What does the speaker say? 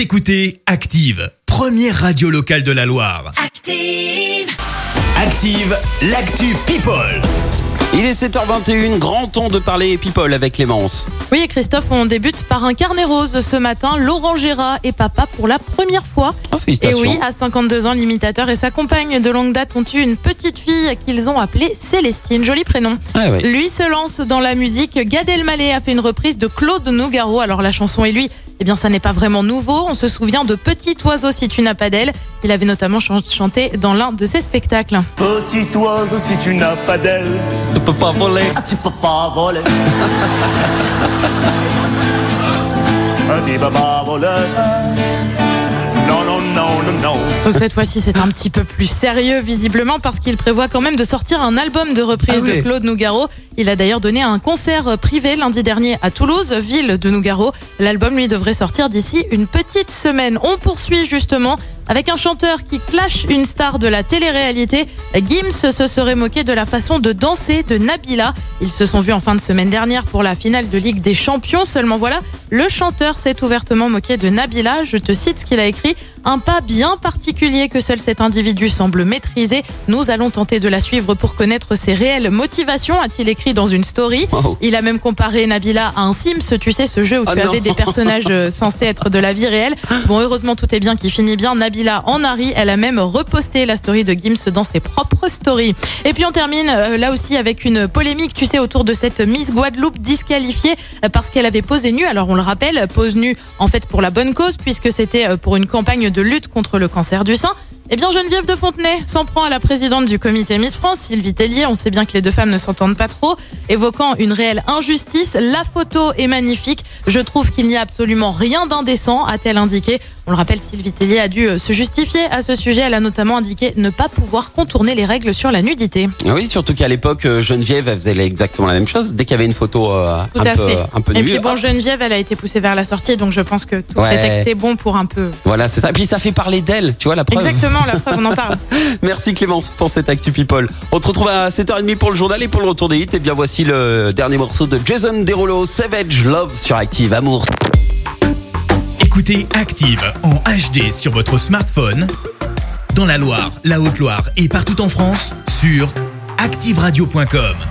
Vous écoutez Active, première radio locale de la Loire. Active. Active, l'actu People. Il est 7h21, grand temps de parler people avec Clémence. Oui, et Christophe, on débute par un carnet rose ce matin. Laurent Gérard est papa pour la première fois. Oh, Et oui, à 52 ans, l'imitateur et sa compagne de longue date ont eu une petite fille qu'ils ont appelée Célestine. Joli prénom. Ouais. Lui se lance dans la musique. Gad Elmaleh a fait une reprise de Claude Nougaro. Alors la chanson et lui, eh bien ça n'est pas vraiment nouveau. On se souvient de Petit oiseau si tu n'as pas d'elle. Il avait notamment chan- chanté dans l'un de ses spectacles. Petit oiseau, si tu n'as pas d'aile, Tu peux pas voler. ah, tu peux pas voler. Un Donc cette fois-ci, c'est un petit peu plus sérieux visiblement parce qu'il prévoit quand même de sortir un album de reprise Ah oui. de Claude Nougaro. Il a d'ailleurs donné un concert privé lundi dernier à Toulouse, ville de Nougaro. L'album lui devrait sortir d'ici une petite semaine. On poursuit justement avec un chanteur qui clash une star de la télé-réalité. Gims se serait moqué de la façon de danser de Nabila. Ils se sont vus en fin de semaine dernière pour la finale de Ligue des Champions. Seulement voilà, le chanteur s'est ouvertement moqué de Nabila. Je te cite ce qu'il a écrit. Un pas bien particulier que seul cet individu semble maîtriser. Nous allons tenter de la suivre pour connaître ses réelles motivations, a-t-il écrit dans une story. Wow. Il a même comparé Nabila à un Sims, tu sais, ce jeu où Ah tu non. avais des personnages euh, censés être de la vie réelle. Bon, heureusement, tout est bien qui finit bien. Nabila en Harry, elle a même reposté la story de Gims dans ses propres stories. Et puis on termine euh, là aussi avec une polémique, tu sais, autour de cette Miss Guadeloupe disqualifiée euh, parce qu'elle avait posé nue. Alors on le rappelle, pose nue en fait pour la bonne cause puisque c'était pour une campagne de lutte contre le cancer du sein. Eh bien, Geneviève de Fontenay s'en prend à la présidente du comité Miss France, Sylvie Tellier. On sait bien que les deux femmes ne s'entendent pas trop, évoquant une réelle injustice. La photo est magnifique. Je trouve qu'il n'y a absolument rien d'indécent, a-t-elle indiqué. On le rappelle, Sylvie Tellier a dû euh, se justifier à ce sujet. Elle a notamment indiqué ne pas pouvoir contourner les règles sur la nudité. Ah Oui, surtout qu'à l'époque, euh, Geneviève, elle faisait exactement la même chose. Dès qu'il y avait une photo euh, un, peu, un peu Et puis bon, Geneviève, elle a été poussée vers la sortie, donc je pense que tout Ouais. le texte est bon pour un peu. voilà, c'est ça. Et puis ça fait parler d'elle, tu vois, la preuve. Exactement, la preuve, on en parle. Merci Clémence pour cette Actu People. On te retrouve à 7h30 pour le journal et pour le retour des hits. Et bien voici le dernier morceau de Jason Derulo, Savage Love sur Active Amour. Écoutez Active en HD sur votre smartphone, dans la Loire, la Haute-Loire et partout en France, sur activeradio.com.